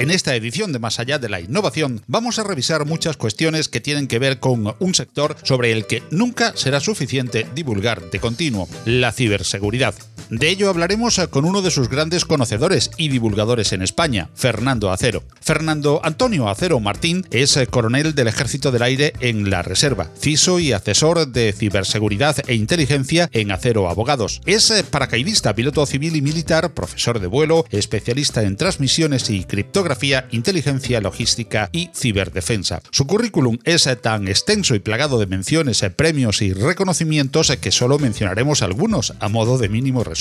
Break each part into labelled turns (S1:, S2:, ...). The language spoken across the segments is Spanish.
S1: En esta edición de Más allá de la innovación vamos a revisar muchas cuestiones que tienen que ver con un sector sobre el que nunca será suficiente divulgar de continuo, la ciberseguridad. De ello hablaremos con uno de sus grandes conocedores y divulgadores en España, Fernando Acero. Fernando Antonio Acero Martín es coronel del Ejército del Aire en la Reserva, CISO y asesor de ciberseguridad e inteligencia en Acero Abogados. Es paracaidista, piloto civil y militar, profesor de vuelo, especialista en transmisiones y criptografía, inteligencia logística y ciberdefensa. Su currículum es tan extenso y plagado de menciones, premios y reconocimientos que solo mencionaremos algunos a modo de mínimo resumen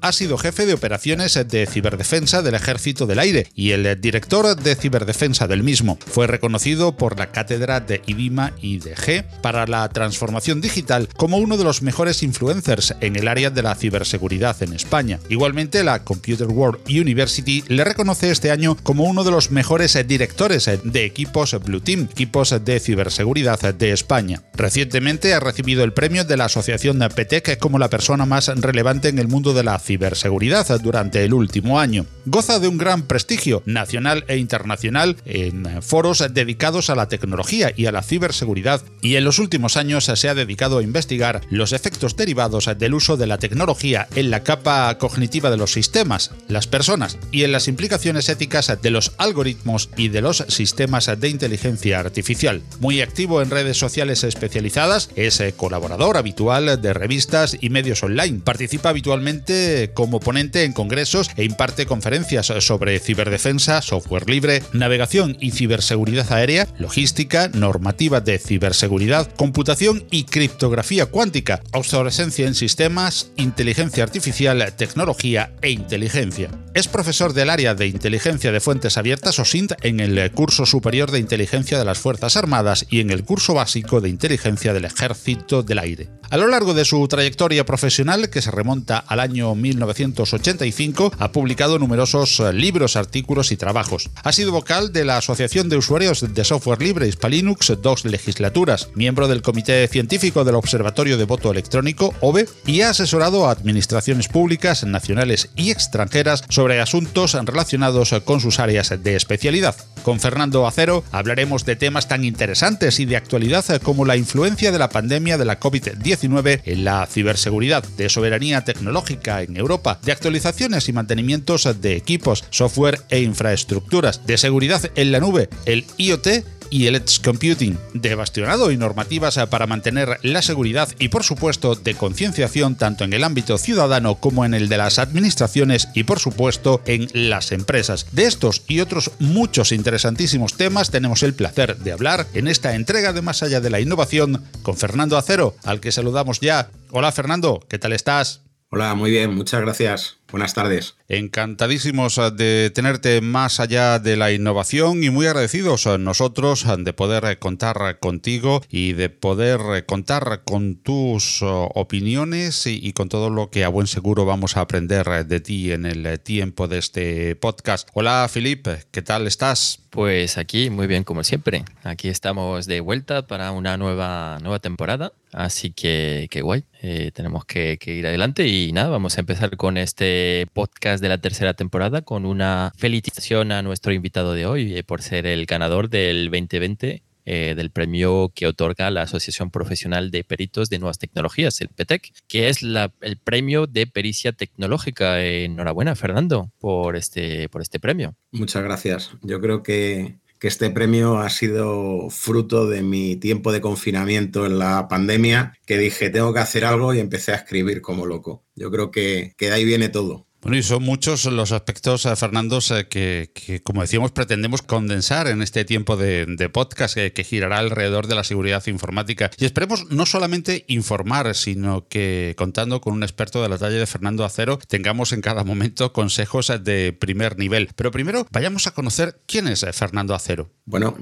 S1: ha sido jefe de operaciones de ciberdefensa del Ejército del Aire y el director de ciberdefensa del mismo. Fue reconocido por la cátedra de IDIMA y de G para la transformación digital como uno de los mejores influencers en el área de la ciberseguridad en España. Igualmente, la Computer World University le reconoce este año como uno de los mejores directores de equipos Blue Team, equipos de ciberseguridad de España. Recientemente ha recibido el premio de la Asociación PTEC como la persona más relevante en el mundo de la ciberseguridad durante el último año. Goza de un gran prestigio nacional e internacional en foros dedicados a la tecnología y a la ciberseguridad y en los últimos años se ha dedicado a investigar los efectos derivados del uso de la tecnología en la capa cognitiva de los sistemas, las personas y en las implicaciones éticas de los algoritmos y de los sistemas de inteligencia artificial. Muy activo en redes sociales especializadas, es colaborador habitual de revistas y medios online. Participa habitualmente como ponente en congresos e imparte conferencias sobre ciberdefensa, software libre, navegación y ciberseguridad aérea, logística, normativa de ciberseguridad, computación y criptografía cuántica, obsolescencia en sistemas, inteligencia artificial, tecnología e inteligencia. Es profesor del área de inteligencia de fuentes abiertas o SINT en el curso superior de inteligencia de las Fuerzas Armadas y en el curso básico de inteligencia del Ejército del Aire. A lo largo de su trayectoria profesional, que se remonta al año 1985, ha publicado numerosos eh, libros, artículos y trabajos. Ha sido vocal de la Asociación de Usuarios de Software Libre Hispalinux dos legislaturas, miembro del Comité Científico del Observatorio de Voto Electrónico, OVE, y ha asesorado a administraciones públicas nacionales y extranjeras sobre asuntos relacionados con sus áreas de especialidad. Con Fernando Acero hablaremos de temas tan interesantes y de actualidad como la influencia de la pandemia de la COVID-19 en la ciberseguridad, de soberanía tecnológica, en Europa, de actualizaciones y mantenimientos de equipos, software e infraestructuras, de seguridad en la nube, el IoT y el Edge Computing, de bastionado y normativas para mantener la seguridad y por supuesto de concienciación tanto en el ámbito ciudadano como en el de las administraciones y por supuesto en las empresas. De estos y otros muchos interesantísimos temas tenemos el placer de hablar en esta entrega de Más allá de la innovación con Fernando Acero, al que saludamos ya. Hola Fernando, ¿qué tal estás?
S2: Hola, muy bien, muchas gracias. Buenas tardes.
S1: Encantadísimos eh, de tenerte más allá de la innovación y muy agradecidos a nosotros eh, de poder eh, contar contigo y de poder contar con tus opiniones y con todo lo que a buen seguro vamos a aprender de ti en el tiempo de este podcast. Hola, Felipe, ¿qué tal estás?
S3: Pues aquí muy bien como siempre. Aquí estamos de vuelta para una nueva, nueva temporada. Así que qué guay. tenemos que, que ir adelante y nada, vamos a empezar con este podcast de la tercera temporada con una felicitación a nuestro invitado de hoy eh, por ser el ganador del 2020 eh, del premio que otorga la Asociación Profesional de Peritos de Nuevas Tecnologías, el PETEC, que es el premio de pericia tecnológica. enhorabuena, Fernando, por este, por este premio.
S2: Muchas gracias. Yo creo que que este premio ha sido fruto de mi tiempo de confinamiento en la pandemia, que dije, tengo que hacer algo y empecé a escribir como loco. Yo creo que, de ahí viene todo.
S1: Bueno, y son muchos los aspectos, eh, Fernando, eh, que, como decíamos, pretendemos condensar en este tiempo de, podcast que, que, girará alrededor de la seguridad informática. Y esperemos no solamente informar, sino que contando con un experto de la talla de Fernando Acero, tengamos en cada momento consejos eh, de primer nivel. Pero primero, vayamos a conocer quién es Fernando Acero.
S2: Bueno,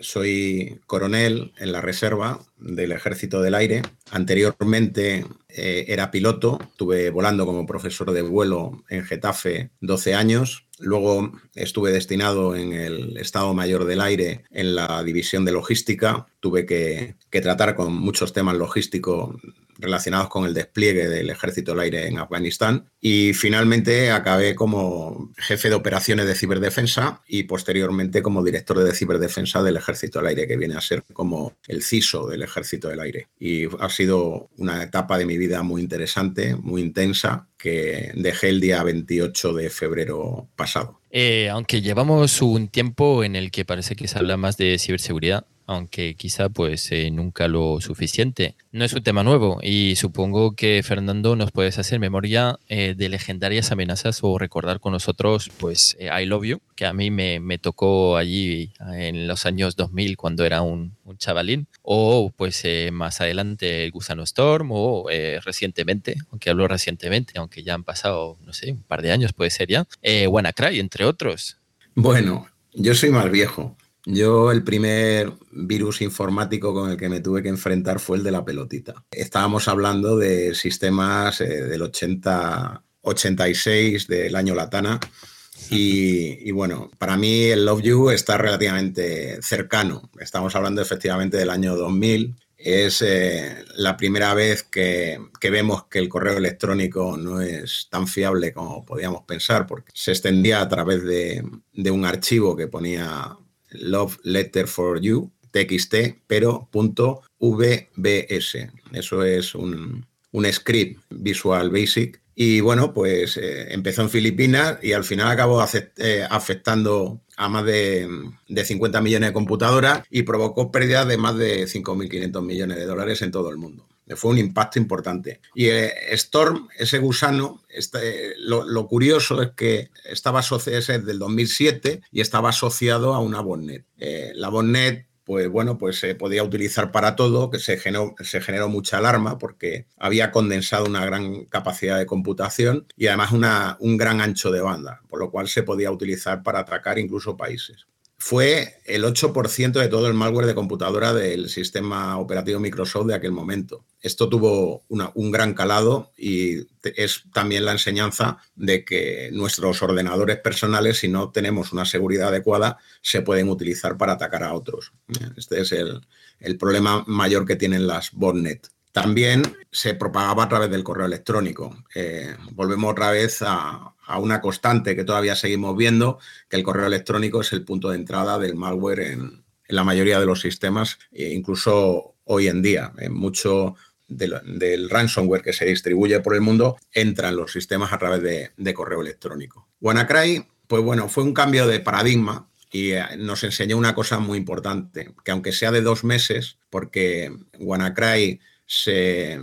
S2: soy coronel en la reserva del Ejército del Aire. Anteriormente eh, era piloto, estuve volando como profesor de vuelo en Getafe 12 años. Luego estuve destinado en el Estado Mayor del Aire en la división de logística. Tuve que, que tratar con muchos temas logísticos relacionados con el despliegue del Ejército del Aire en Afganistán y finalmente acabé como jefe de operaciones de ciberdefensa y posteriormente como director de ciberdefensa del Ejército del Aire, que viene a ser como el CISO del Ejército del Aire. Y ha sido una etapa de mi vida muy interesante, muy intensa, que dejé el día 28 de febrero pasado.
S3: Eh, aunque llevamos un tiempo en el que parece que se habla más de ciberseguridad, aunque quizá pues eh, nunca lo suficiente. No es un tema nuevo y supongo que Fernando nos puedes hacer memoria eh, de legendarias amenazas o recordar con nosotros pues eh, I Love You, que a mí me, me, tocó allí en los años 2000 cuando era un, un chavalín, o pues más adelante el Gusano Storm o recientemente, aunque hablo recientemente, aunque ya han pasado, no sé, un par de años puede ser ya, WannaCry, entre otros.
S2: Bueno, yo soy más viejo. Yo el primer virus informático con el que me tuve que enfrentar fue el de la pelotita. Estábamos hablando de sistemas eh, del 80, 86 del año Latana. Y, bueno, para mí el Love You está relativamente cercano. Estamos hablando efectivamente del año 2000. Es eh, la primera vez que, vemos que el correo electrónico no es tan fiable como podíamos pensar, porque se extendía a través de, de un archivo que ponía Love Letter for You, TXT, pero punto VBS. Eso es un, script Visual Basic. Y bueno, pues eh, empezó en Filipinas y al final acabó eh, afectando a más de, de, 50 millones de computadoras y provocó pérdidas de más de 5.500 millones de dólares en todo el mundo fue un impacto importante. Y eh, Storm, ese gusano, este, lo, curioso es que estaba asociado, es del 2007 y estaba asociado a una botnet. Eh, la botnet pues bueno, pues se podía utilizar para todo, que se generó, se generó mucha alarma porque había condensado una gran capacidad de computación y además una, un gran ancho de banda, por lo cual se podía utilizar para atacar incluso países fue el 8% de todo el malware de computadora del sistema operativo Microsoft de aquel momento. Esto tuvo un gran calado y es también la enseñanza de que nuestros ordenadores personales, si no tenemos una seguridad adecuada, se pueden utilizar para atacar a otros. Este es el, problema mayor que tienen las botnet también se propagaba a través del correo electrónico. Eh, volvemos otra vez a, una constante que todavía seguimos viendo, que el correo electrónico es el punto de entrada del malware en, la mayoría de los sistemas, e incluso hoy en día. En mucho del, ransomware que se distribuye por el mundo entra en los sistemas a través de, de correo electrónico. WannaCry, pues bueno, fue un cambio de paradigma y eh, nos enseñó una cosa muy importante, que aunque sea de dos meses, porque WannaCry se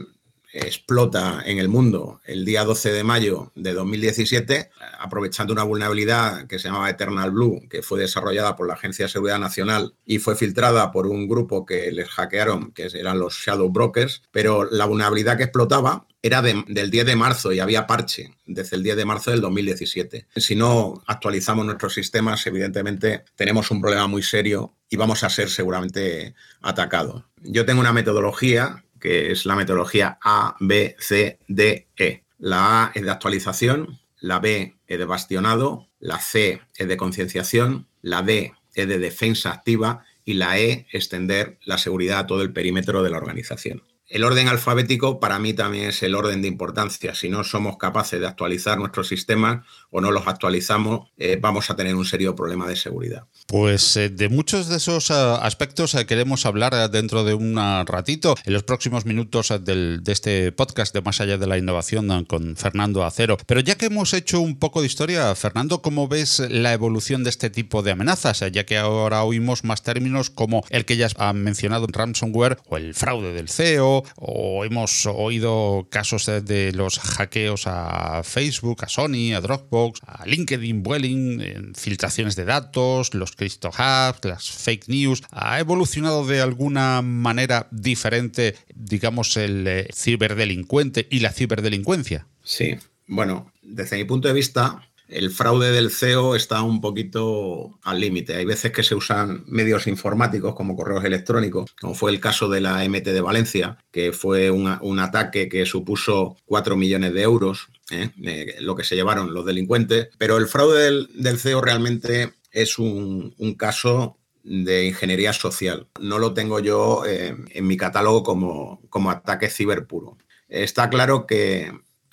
S2: explota en el mundo el día 12 de mayo de 2017, aprovechando una vulnerabilidad que se llamaba Eternal Blue, que fue desarrollada por la Agencia de Seguridad Nacional y fue filtrada por un grupo que les hackearon, que eran los Shadow Brokers, pero la vulnerabilidad que explotaba era del 10 de marzo y había parche desde el 10 de marzo del 2017. Si no actualizamos nuestros sistemas, evidentemente tenemos un problema muy serio y vamos a ser seguramente atacados. Yo tengo una metodología que es la metodología A, B, C, D, E. La A es de actualización, la B es de bastionado, la C es de concienciación, la D es de defensa activa y la E extender la seguridad a todo el perímetro de la organización. El orden alfabético para mí también es el orden de importancia. Si no somos capaces de actualizar nuestros sistemas o no los actualizamos, eh, vamos a tener un serio problema de seguridad.
S1: Pues eh, de muchos de esos eh, aspectos queremos hablar dentro de un ratito, en los próximos minutos de este podcast de Más allá de la innovación con Fernando Acero. Pero ya que hemos hecho un poco de historia, Fernando, ¿cómo ves la evolución de este tipo de amenazas? Ya que ahora oímos más términos como el que ya han mencionado en ransomware o el fraude del CEO o hemos oído casos de los hackeos a Facebook, a Sony, a Dropbox, a LinkedIn, Vueling, filtraciones de datos, los CryptoHubs, las fake news. ¿Ha evolucionado de alguna manera diferente, digamos, el eh, ciberdelincuente y la ciberdelincuencia?
S2: Sí, bueno, desde mi punto de vista, el fraude del CEO está un poquito al límite. Hay veces que se usan medios informáticos como correos electrónicos, como fue el caso de la MT de Valencia, que fue un ataque que supuso 4 millones de euros, ¿eh? Eh, lo que se llevaron los delincuentes. Pero el fraude del, CEO realmente es un, caso de ingeniería social. No lo tengo yo eh, en mi catálogo como, como ataque ciber puro. Está claro que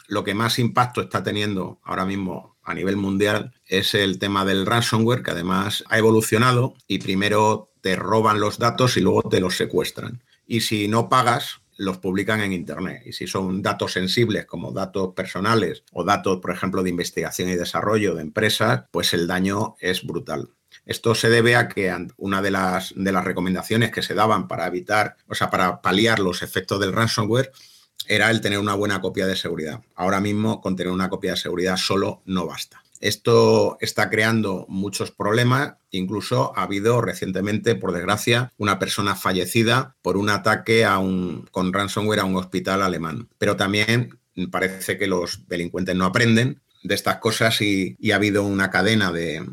S2: lo que más impacto está teniendo ahora mismo a nivel mundial es el tema del ransomware, que además ha evolucionado y primero te roban los datos y luego te los secuestran. Y si no pagas, los publican en Internet. Y si son datos sensibles como datos personales o datos, por ejemplo, de investigación y desarrollo de empresas, pues el daño es brutal. Esto se debe a que una de las, de las recomendaciones que se daban para evitar, o sea, para paliar los efectos del ransomware era el tener una buena copia de seguridad. Ahora mismo con tener una copia de seguridad solo no basta. Esto está creando muchos problemas. Incluso ha habido recientemente, por desgracia, una persona fallecida por un ataque a un, con ransomware a un hospital alemán. Pero también parece que los delincuentes no aprenden de estas cosas y, ha habido una cadena de,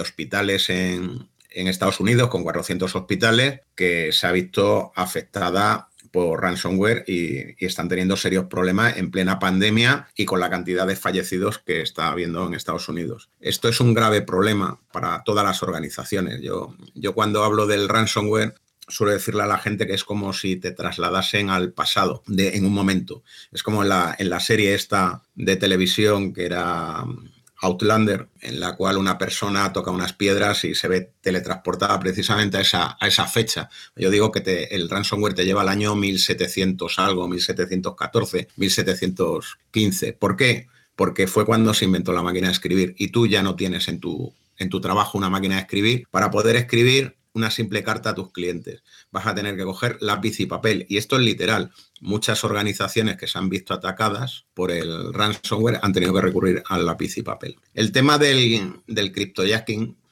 S2: hospitales en Estados Unidos con 400 hospitales que se ha visto afectada por ransomware y, están teniendo serios problemas en plena pandemia y con la cantidad de fallecidos que está habiendo en Estados Unidos. Esto es un grave problema para todas las organizaciones. Yo, yo cuando hablo del ransomware suelo decirle a la gente que es como si te trasladasen al pasado de, en un momento. Es como en la, en la serie esta de televisión que era Outlander, en la cual una persona toca unas piedras y se ve teletransportada precisamente a esa, a esa fecha. Yo digo que el ransomware te lleva al año 1700 algo, 1714, 1715. ¿Por qué? Porque fue cuando se inventó la máquina de escribir y tú ya no tienes en tu, en tu trabajo una máquina de escribir. Para poder escribir una simple carta a tus clientes. Vas a tener que coger lápiz y papel. Y esto es literal. Muchas organizaciones que se han visto atacadas por el ransomware han tenido que recurrir al lápiz y papel. El tema del, del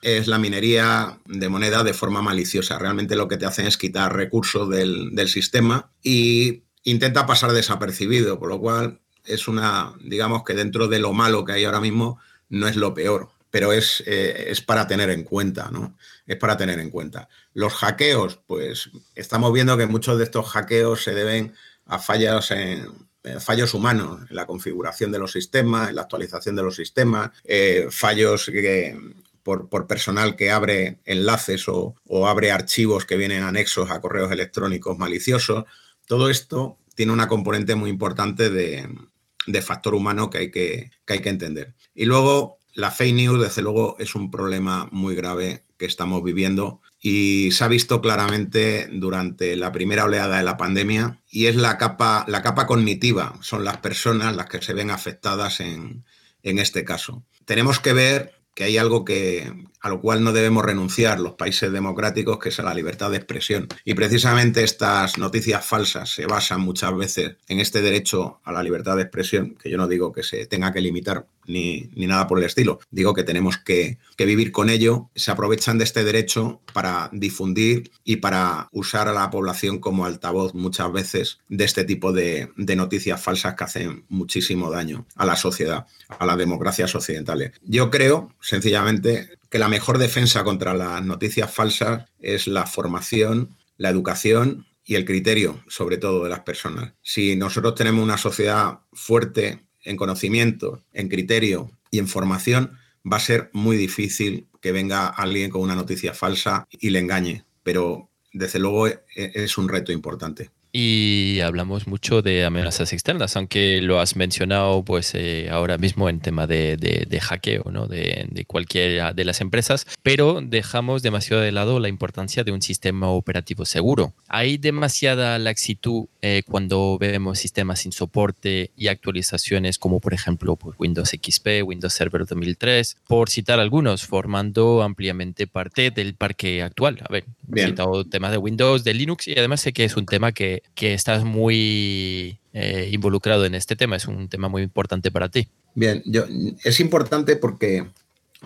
S2: es la minería de moneda de forma maliciosa. Realmente lo que te hacen es quitar recursos del, del sistema y intenta pasar desapercibido, por lo cual es una, digamos que dentro de lo malo que hay ahora mismo, no es lo peor pero es, eh, es, para tener en cuenta, ¿no? Es para tener en cuenta. Los hackeos, pues estamos viendo que muchos de estos hackeos se deben a fallos en, fallos humanos en la configuración de los sistemas, en la actualización de los sistemas, eh, fallos por, personal que abre enlaces o, abre archivos que vienen anexos a correos electrónicos maliciosos. Todo esto tiene una componente muy importante de, factor humano que hay que, que hay que entender. Y luego la fake news, desde luego, es un problema muy grave que estamos viviendo y se ha visto claramente durante la primera oleada de la pandemia y es la capa, la capa cognitiva, son las personas las que se ven afectadas en, en este caso. Tenemos que ver que hay algo que, a lo cual no debemos renunciar los países democráticos, que es a la libertad de expresión. Y precisamente estas noticias falsas se basan muchas veces en este derecho a la libertad de expresión, que yo no digo que se tenga que limitar ni, nada por el estilo, digo que tenemos que, vivir con ello, se aprovechan de este derecho para difundir y para usar a la población como altavoz muchas veces de este tipo de, de noticias falsas que hacen muchísimo daño a la sociedad, a las democracias occidentales. Yo creo, sencillamente, que la mejor defensa contra las noticias falsas es la formación, la educación y el criterio, sobre todo de las personas. Si nosotros tenemos una sociedad fuerte en conocimiento, en criterio y en formación, va a ser muy difícil que venga alguien con una noticia falsa y le engañe. Pero desde luego e-, es un reto importante.
S3: Y hablamos mucho de amenazas externas, aunque lo has mencionado pues eh, ahora mismo en tema de, de, hackeo, ¿no? De, de, cualquiera de las empresas, pero dejamos demasiado de lado la importancia de un sistema operativo seguro. Hay demasiada laxitud eh, cuando vemos sistemas sin soporte y actualizaciones como por ejemplo pues, Windows XP, Windows Server 2003, por citar algunos, formando ampliamente parte del parque actual. A ver, he citado temas de Windows, de Linux y además sé que es un tema que que, estás muy eh, involucrado en este tema. Es un tema muy importante para ti.
S2: Bien, yo, es importante porque,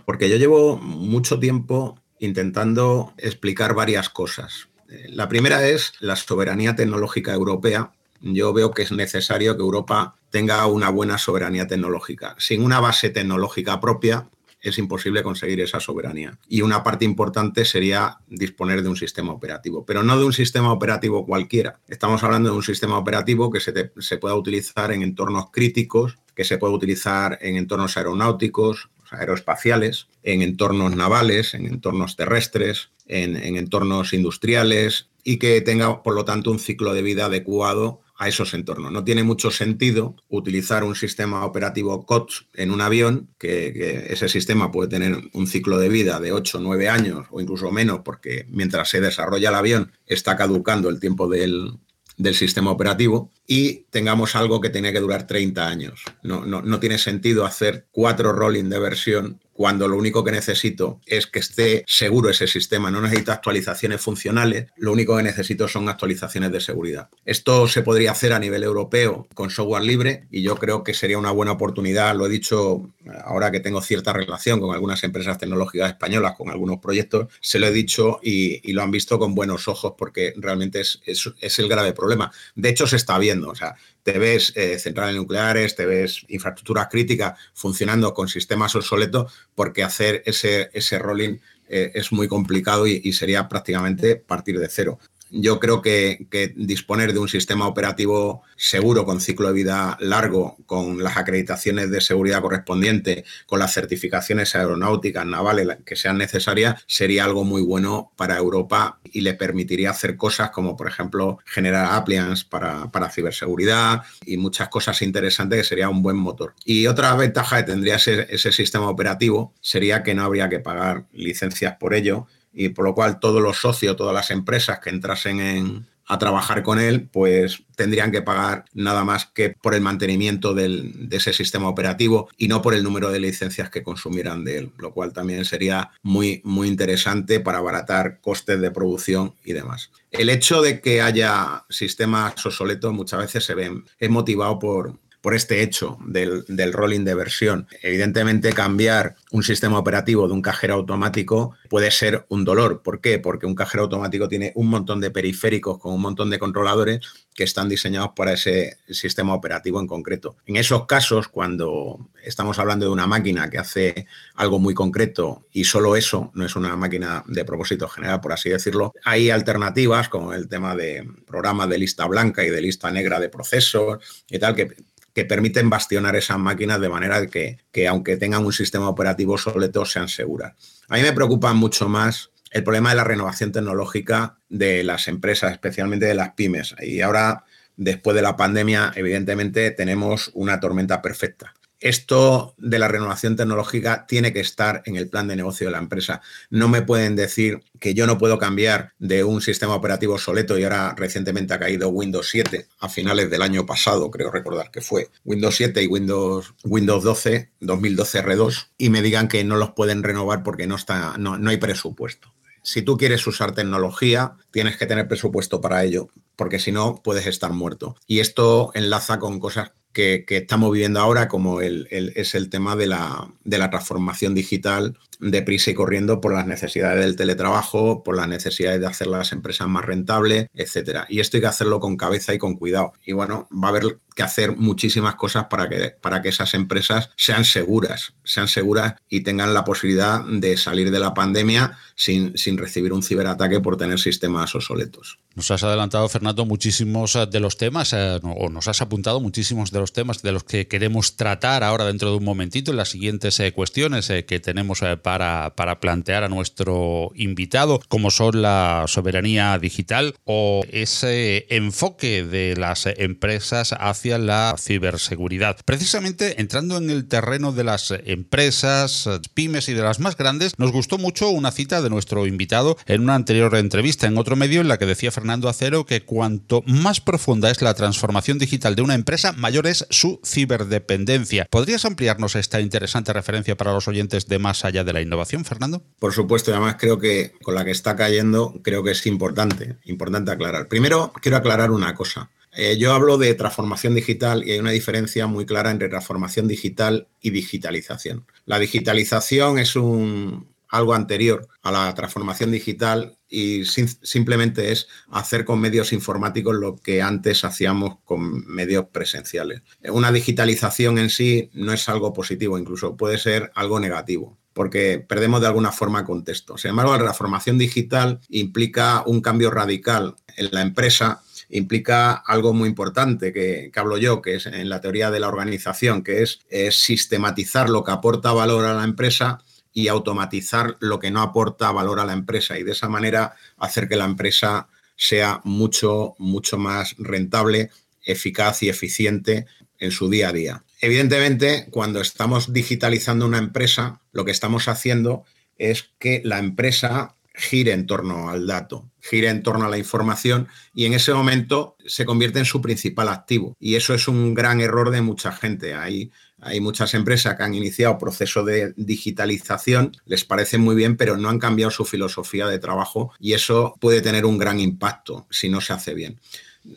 S2: porque yo llevo mucho tiempo intentando explicar varias cosas. La primera es la soberanía tecnológica europea yo veo que es necesario que Europa tenga una buena soberanía tecnológica. Sin una base tecnológica propia, es imposible conseguir esa soberanía. Y una parte importante sería disponer de un sistema operativo, pero no de un sistema operativo cualquiera. Estamos hablando de un sistema operativo que se, se pueda utilizar en entornos críticos, que se pueda utilizar en entornos aeronáuticos, aeroespaciales, en entornos navales, en entornos terrestres, en, en entornos industriales y que tenga, por lo tanto, un ciclo de vida adecuado a esos entornos. No tiene mucho sentido utilizar un sistema operativo COTS en un avión, que, ese sistema puede tener un ciclo de vida de 8 o 9 años o incluso menos, porque mientras se desarrolla el avión está caducando el tiempo del, del sistema operativo y tengamos algo que tiene que durar 30 años. No, no, no tiene sentido hacer cuatro rolling de versión cuando lo único que necesito es que esté seguro ese sistema, no necesito actualizaciones funcionales, lo único que necesito son actualizaciones de seguridad. Esto se podría hacer a nivel europeo con software libre y yo creo que sería una buena oportunidad, lo he dicho ahora que tengo cierta relación con algunas empresas tecnológicas españolas, con algunos proyectos, se lo he dicho y, lo han visto con buenos ojos porque realmente es, es, el grave problema. De hecho, se está viendo, o sea, te ves eh, centrales nucleares, te ves infraestructuras críticas funcionando con sistemas obsoletos, porque hacer ese, ese rolling eh, es muy complicado y, sería prácticamente partir de cero yo creo que, disponer de un sistema operativo seguro, con ciclo de vida largo, con las acreditaciones de seguridad correspondientes, con las certificaciones aeronáuticas, navales que sean necesarias, sería algo muy bueno para Europa y le permitiría hacer cosas como, por ejemplo, generar appliance para, ciberseguridad y muchas cosas interesantes que sería un buen motor. Y otra ventaja que tendría ese sistema operativo sería que no habría que pagar licencias por ello y por lo cual todos los socios, todas las empresas que entrasen a trabajar con él, pues tendrían que pagar nada más que por el mantenimiento de ese sistema operativo y no por el número de licencias que consumieran de él, lo cual también sería muy, muy interesante para abaratar costes de producción y demás. El hecho de que haya sistemas obsoletos muchas veces se ven, es motivado por, por este hecho del, rolling de versión. Evidentemente, cambiar un sistema operativo de un cajero automático puede ser un dolor. ¿Por qué? Porque un cajero automático tiene un montón de periféricos con un montón de controladores que están diseñados para ese sistema operativo en concreto. En esos casos, cuando estamos hablando de una máquina que hace algo muy concreto y solo eso no es una máquina de propósito general, por así decirlo, hay alternativas como el tema de programas de lista blanca y de lista negra de procesos y tal, que que permiten bastionar esas máquinas de manera que, que aunque tengan un sistema operativo obsoleto, sean seguras. A mí me preocupa mucho más el problema de la renovación tecnológica de las empresas, especialmente de las pymes. Y ahora, después de la pandemia, evidentemente tenemos una tormenta perfecta esto de la renovación tecnológica tiene que estar en el plan de negocio de la empresa. No me pueden decir que yo no puedo cambiar de un sistema operativo obsoleto y ahora recientemente ha caído Windows 7 a finales del año pasado, creo recordar que fue Windows 7 y Windows, Windows 12, 2012 R2 y me digan que no los pueden renovar porque no, está, no, no hay presupuesto. Si tú quieres usar tecnología, tienes que tener presupuesto para ello, porque si no, puedes estar muerto. Y esto enlaza con cosas que, estamos viviendo ahora, como el, es el tema de la, de la transformación digital deprisa y corriendo por las necesidades del teletrabajo, por las necesidades de hacer las empresas más rentables, etcétera. Y esto hay que hacerlo con cabeza y con cuidado. Y bueno, va a haber que hacer muchísimas cosas para que, para que esas empresas sean seguras, sean seguras y tengan la posibilidad de salir de la pandemia sin, sin recibir un ciberataque por tener sistemas obsoletos.
S1: Nos has adelantado, Fernando, muchísimos eh, de los temas, eh, o nos has apuntado muchísimos de los temas de los que queremos tratar ahora dentro de un momentito en las siguientes eh, cuestiones que tenemos para, plantear a nuestro invitado, como son la soberanía digital o ese enfoque de las empresas hacia la ciberseguridad. Precisamente entrando en el terreno de las empresas, pymes y de las más grandes, nos gustó mucho una cita de nuestro invitado en una anterior entrevista en otro medio en la que decía Fernando Acero que cuanto más profunda es la transformación digital de una empresa, mayor es su ciberdependencia. ¿Podrías ampliarnos esta interesante referencia para los oyentes de más allá de la innovación, Fernando?
S2: Por supuesto, además creo que con la que está cayendo, creo que es importante, importante aclarar. Primero, quiero aclarar una cosa. Eh, yo hablo de transformación digital y hay una diferencia muy clara entre transformación digital y digitalización. La digitalización es un, algo anterior a la transformación digital y simplemente es hacer con medios informáticos lo que antes hacíamos con medios presenciales. Una digitalización en sí no es algo positivo, incluso puede ser algo negativo porque perdemos de alguna forma contexto. Sin embargo, la transformación digital implica un cambio radical en la empresa implica algo muy importante que, hablo yo, que es en la teoría de la organización, que es, sistematizar lo que aporta valor a la empresa y automatizar lo que no aporta valor a la empresa y de esa manera hacer que la empresa sea mucho, mucho más rentable, eficaz y eficiente en su día a día. Evidentemente, cuando estamos digitalizando una empresa, lo que estamos haciendo es que la empresa gire en torno al dato, gire en torno a la información y en ese momento se convierte en su principal activo. Y eso es un gran error de mucha gente. Hay, hay muchas empresas que han iniciado proceso de digitalización, les parece muy bien, pero no han cambiado su filosofía de trabajo y eso puede tener un gran impacto si no se hace bien.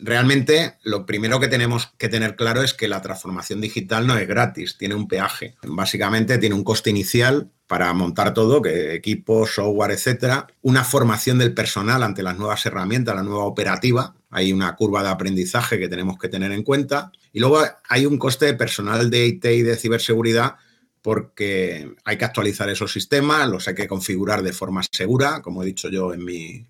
S2: Realmente lo primero que tenemos que tener claro es que la transformación digital no es gratis, tiene un peaje. Básicamente tiene un coste inicial para montar todo, que equipo, software, etcétera, una formación del personal ante las nuevas herramientas, la nueva operativa, hay una curva de aprendizaje que tenemos que tener en cuenta. Y luego hay un coste de personal de IT y de ciberseguridad porque hay que actualizar esos sistemas, los hay que configurar de forma segura, como he dicho yo en mi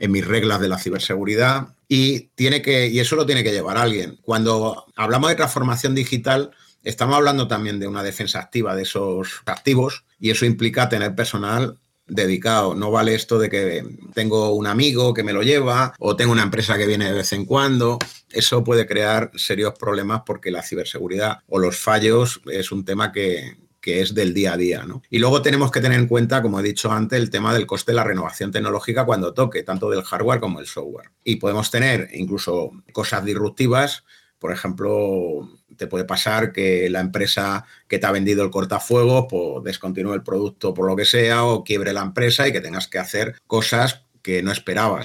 S2: en mis reglas de la ciberseguridad y, tiene que, y eso lo tiene que llevar alguien. Cuando hablamos de transformación digital, estamos hablando también de una defensa activa de esos activos y eso implica tener personal dedicado. No vale esto de que tengo un amigo que me lo lleva o tengo una empresa que viene de vez en cuando. Eso puede crear serios problemas porque la ciberseguridad o los fallos es un tema que, que es del día a día. ¿no? Y luego tenemos que tener en cuenta, como he dicho antes, el tema del coste de la renovación tecnológica cuando toque, tanto del hardware como del software. Y podemos tener incluso cosas disruptivas, por ejemplo, te puede pasar que la empresa que te ha vendido el cortafuegos pues, descontinúe el producto por lo que sea o quiebre la empresa y que tengas que hacer cosas que no esperabas.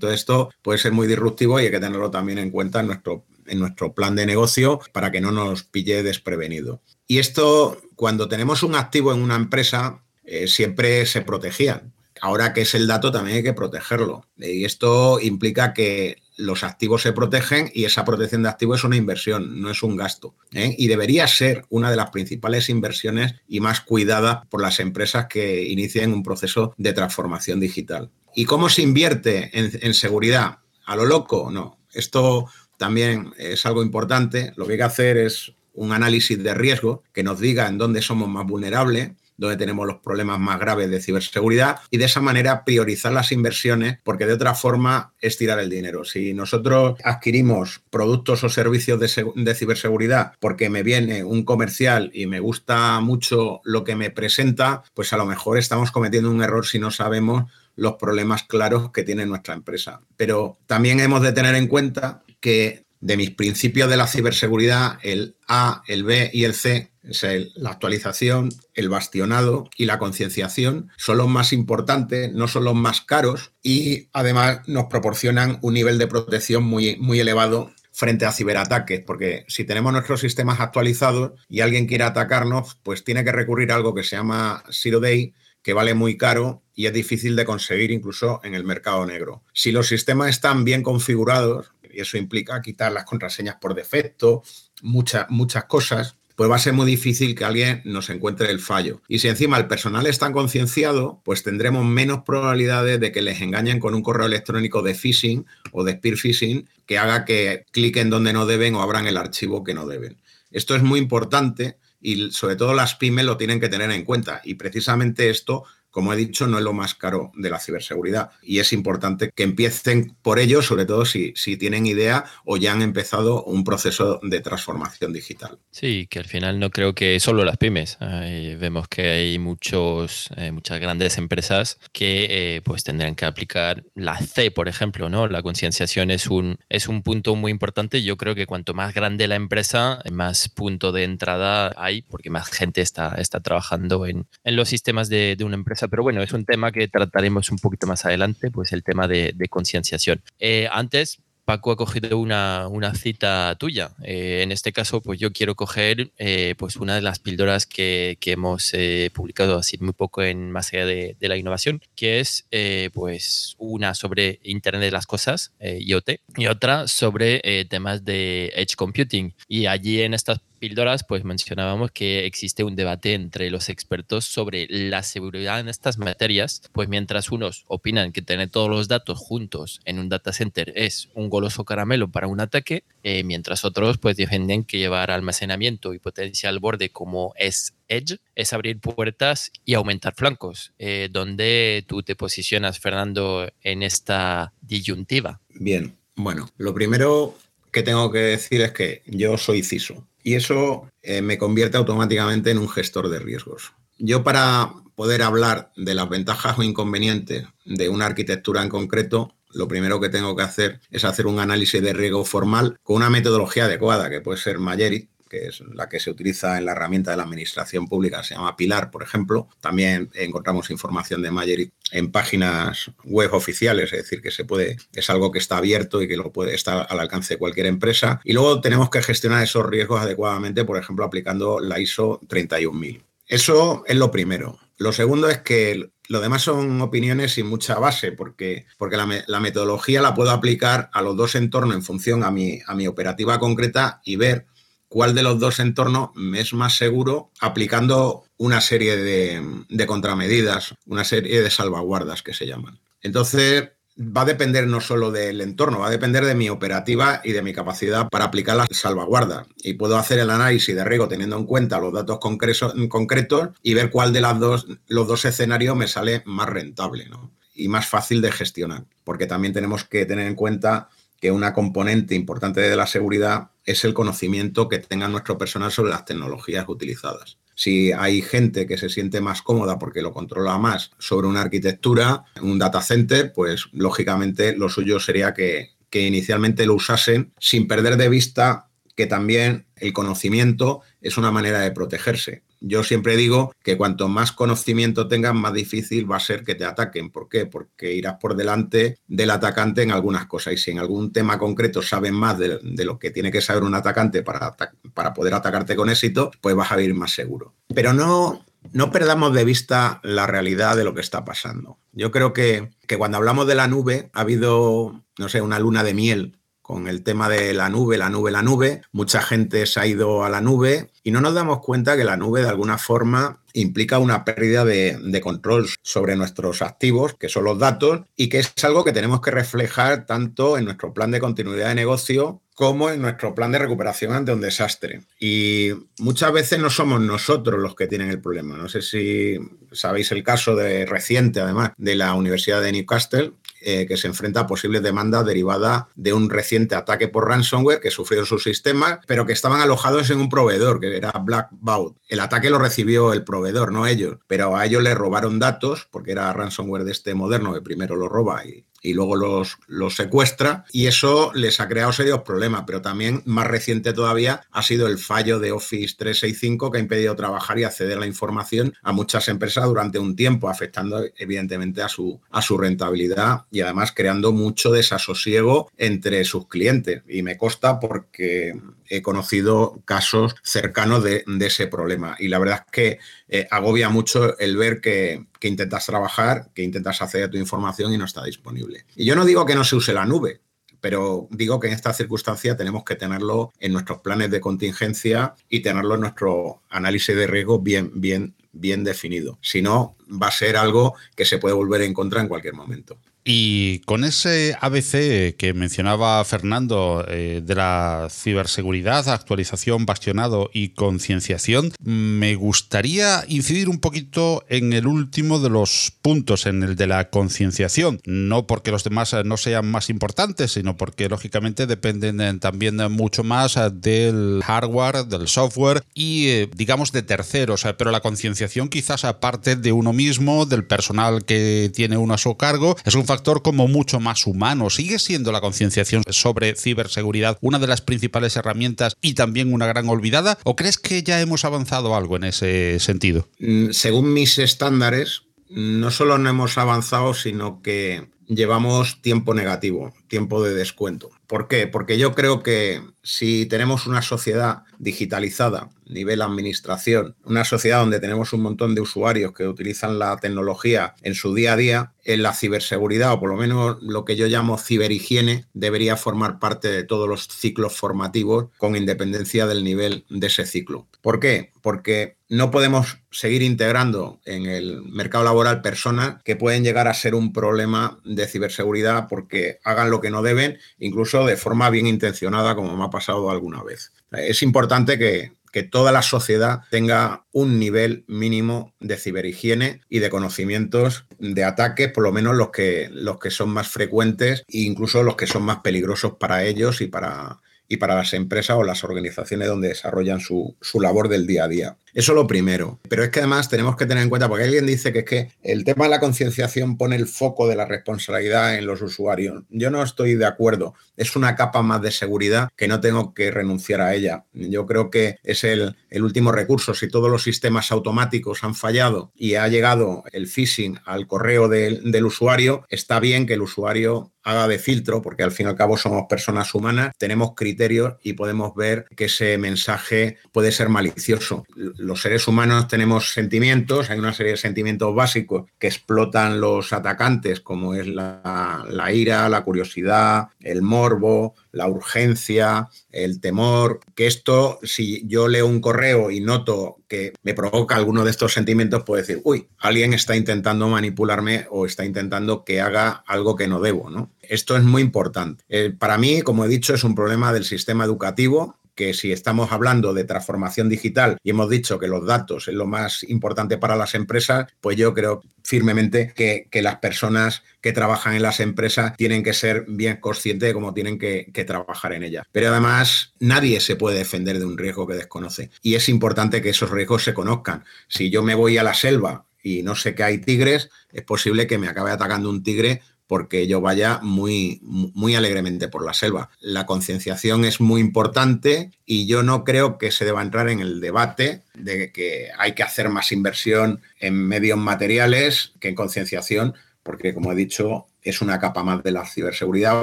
S2: Todo esto puede ser muy disruptivo y hay que tenerlo también en cuenta en nuestro, en nuestro plan de negocio para que no nos pille desprevenido. Y esto, cuando tenemos un activo en una empresa, eh, siempre se protegían. Ahora que es el dato, también hay que protegerlo. Y esto implica que los activos se protegen y esa protección de activos es una inversión, no es un gasto. ¿eh? Y debería ser una de las principales inversiones y más cuidadas por las empresas que inicien un proceso de transformación digital. ¿Y cómo se invierte en, en seguridad? ¿A lo loco? No. Esto también es algo importante. Lo que hay que hacer es un análisis de riesgo que nos diga en dónde somos más vulnerables, dónde tenemos los problemas más graves de ciberseguridad y de esa manera priorizar las inversiones porque de otra forma es tirar el dinero. Si nosotros adquirimos productos o servicios de, de, ciberseguridad porque me viene un comercial y me gusta mucho lo que me presenta, pues a lo mejor estamos cometiendo un error si no sabemos los problemas claros que tiene nuestra empresa. Pero también hemos de tener en cuenta que de mis principios de la ciberseguridad, el A, el B y el C, es la actualización, el bastionado y la concienciación, son los más importantes, no son los más caros y además nos proporcionan un nivel de protección muy, muy elevado frente a ciberataques, porque si tenemos nuestros sistemas actualizados y alguien quiere atacarnos, pues tiene que recurrir a algo que se llama Zero Day, que vale muy caro y es difícil de conseguir incluso en el mercado negro. Si los sistemas están bien configurados, y eso implica quitar las contraseñas por defecto, muchas, muchas cosas, pues va a ser muy difícil que alguien nos encuentre el fallo. Y si encima el personal está concienciado, pues tendremos menos probabilidades de que les engañen con un correo electrónico de phishing o de spear phishing que haga que cliquen donde no deben o abran el archivo que no deben. Esto es muy importante y sobre todo las pymes lo tienen que tener en cuenta. Y precisamente esto como he dicho, no es lo más caro de la ciberseguridad. Y es importante que empiecen por ello, sobre todo si, si tienen idea o ya han empezado un proceso de transformación digital.
S3: Sí, que al final no creo que solo las pymes. vemos que hay muchos, eh, muchas grandes empresas que eh, pues tendrán que aplicar la C, por ejemplo, ¿no? La concienciación es un, es un punto muy importante. Yo creo que cuanto más grande la empresa, más punto de entrada hay, porque más gente está, está trabajando en, en los sistemas de, de una empresa pero bueno, es un tema que trataremos un poquito más adelante, pues el tema de, concienciación. Eh, antes, Paco ha cogido una, cita tuya. Eh, en este caso, pues yo quiero coger eh, pues una de las píldoras que, hemos eh, publicado así muy poco en más allá de, la innovación, que es pues una sobre Internet de las Cosas, IoT, y otra sobre temas de Edge Computing. Y allí en estas píldoras, pues mencionábamos que existe un debate entre los expertos sobre la seguridad en estas materias, pues mientras unos opinan que tener todos los datos juntos en un data center es un goloso caramelo para un ataque, eh, mientras otros pues defienden que llevar almacenamiento y potencia al borde como es Edge es abrir puertas y aumentar flancos. Eh, ¿Dónde tú te posicionas, Fernando, en esta disyuntiva?
S2: Bien, bueno, lo primero que tengo que decir es que yo soy CISO y eso eh, me convierte automáticamente en un gestor de riesgos. Yo para poder hablar de las ventajas o inconvenientes de una arquitectura en concreto, lo primero que tengo que hacer es hacer un análisis de riesgo formal con una metodología adecuada, que puede ser Mayeri, que es la que se utiliza en la herramienta de la administración pública, se llama Pilar, por ejemplo. También encontramos información de Mayer en páginas web oficiales, es decir, que se puede, es algo que está abierto y que lo puede estar al alcance de cualquier empresa. Y luego tenemos que gestionar esos riesgos adecuadamente, por ejemplo, aplicando la ISO 31000. Eso es lo primero. Lo segundo es que lo demás son opiniones sin mucha base, porque, porque la, metodología la puedo aplicar a los dos entornos en función a mi, a mi operativa concreta y ver cuál de los dos entornos es más seguro aplicando una serie de, contramedidas, una serie de salvaguardas que se llaman. Entonces, va a depender no solo del entorno, va a depender de mi operativa y de mi capacidad para aplicar las salvaguardas. Y puedo hacer el análisis de riesgo teniendo en cuenta los datos concretos y ver cuál de las dos, los dos escenarios me sale más rentable y más fácil de gestionar. Porque también tenemos que tener en cuenta que una componente importante de la seguridad es el conocimiento que tenga nuestro personal sobre las tecnologías utilizadas. Si hay gente que se siente más cómoda porque lo controla más sobre una arquitectura, un data center, pues lógicamente lo suyo sería que, que inicialmente lo usasen sin perder de vista que también el conocimiento es una manera de protegerse. Yo siempre digo que cuanto más conocimiento tengas, más difícil va a ser que te ataquen. ¿Por qué? Porque irás por delante del atacante en algunas cosas. Y si en algún tema concreto sabes más de, lo que tiene que saber un atacante para, para poder atacarte con éxito, pues vas a ir más seguro. Pero no, no perdamos de vista la realidad de lo que está pasando. Yo creo que, que cuando hablamos de la nube ha habido, no sé, una luna de miel con el tema de la nube, la nube, la nube. Mucha gente se ha ido a la nube y no nos damos cuenta que la nube de alguna forma implica una pérdida de, control sobre nuestros activos, que son los datos, y que es algo que tenemos que reflejar tanto en nuestro plan de continuidad de negocio como en nuestro plan de recuperación ante un desastre. Y muchas veces no somos nosotros los que tienen el problema. No sé si sabéis el caso de reciente, además, de la Universidad de Newcastle, eh, que se enfrenta a posibles demandas derivadas de un reciente ataque por ransomware que sufrieron sus sistemas, pero que estaban alojados en un proveedor, que era Blackbaud. El ataque lo recibió el proveedor, no ellos, pero a ellos le robaron datos, porque era ransomware de este moderno, que primero lo roba y y luego los, los secuestra y eso les ha creado serios problemas, pero también más reciente todavía ha sido el fallo de Office 365 que ha impedido trabajar y acceder a la información a muchas empresas durante un tiempo, afectando evidentemente a su, a su rentabilidad y además creando mucho desasosiego entre sus clientes. Y me consta porque he conocido casos cercanos de, ese problema. Y la verdad es que eh, agobia mucho el ver que, intentas trabajar, que intentas acceder a tu información y no está disponible. Y yo no digo que no se use la nube, pero digo que en esta circunstancia tenemos que tenerlo en nuestros planes de contingencia y tenerlo en nuestro análisis de riesgo bien, bien, bien definido. Si no, va a ser algo que se puede volver en contra en cualquier momento.
S1: Y con ese ABC que mencionaba Fernando eh, de la ciberseguridad, actualización, bastionado y concienciación, me gustaría incidir un poquito en el último de los puntos, en el de la concienciación. No porque los demás no sean más importantes, sino porque lógicamente dependen eh, también mucho más eh, del hardware, del software y digamos de terceros. Pero la concienciación quizás aparte de uno mismo, del personal que tiene uno a su cargo, es un factor como mucho más humano. ¿Sigue siendo la concienciación sobre ciberseguridad una de las principales herramientas y también una gran olvidada? ¿O crees que ya hemos avanzado algo en ese sentido?
S2: Mm, según mis estándares, no solo no hemos avanzado, sino que llevamos tiempo negativo, tiempo de descuento. ¿Por qué? Porque yo creo que si tenemos una sociedad digitalizada, nivel administración, una sociedad donde tenemos un montón de usuarios que utilizan la tecnología en su día a día, en la ciberseguridad, o por lo menos lo que yo llamo ciberhigiene, debería formar parte de todos los ciclos formativos con independencia del nivel de ese ciclo. ¿Por qué? Porque no podemos seguir integrando en el mercado laboral personas que pueden llegar a ser un problema de ciberseguridad porque hagan lo que no deben, incluso de forma bien intencionada, como me ha pasado alguna vez. Es importante que, toda la sociedad tenga un nivel mínimo de ciberhigiene y de conocimientos de ataques, por lo menos los que, los que son más frecuentes e incluso los que son más peligrosos para ellos y para, y para las empresas o las organizaciones donde desarrollan su, su labor del día a día. Eso lo primero. Pero es que además tenemos que tener en cuenta, porque alguien dice que es que el tema de la concienciación pone el foco de la responsabilidad en los usuarios. Yo no estoy de acuerdo. Es una capa más de seguridad que no tengo que renunciar a ella. Yo creo que es el, último recurso. Si todos los sistemas automáticos han fallado y ha llegado el phishing al correo del, del usuario, está bien que el usuario haga de filtro, porque al fin y al cabo somos personas humanas, tenemos criterios y podemos ver que ese mensaje puede ser malicioso los seres humanos tenemos sentimientos, hay una serie de sentimientos básicos que explotan los atacantes, como es la, ira, la curiosidad, el morbo, la urgencia, el temor, que esto, si yo leo un correo y noto que me provoca alguno de estos sentimientos, puedo decir, uy, alguien está intentando manipularme o está intentando que haga algo que no debo, ¿no? Esto es muy importante. Eh, para mí, como he dicho, es un problema del sistema educativo que si estamos hablando de transformación digital y hemos dicho que los datos es lo más importante para las empresas, pues yo creo firmemente que, las personas que trabajan en las empresas tienen que ser bien conscientes de cómo tienen que, que trabajar en ellas. Pero además, nadie se puede defender de un riesgo que desconoce. Y es importante que esos riesgos se conozcan. Si yo me voy a la selva y no sé que hay tigres, es posible que me acabe atacando un tigre porque yo vaya muy, muy alegremente por la selva. La concienciación es muy importante y yo no creo que se deba entrar en el debate de que hay que hacer más inversión en medios materiales que en concienciación, porque como he dicho, es una capa más de la ciberseguridad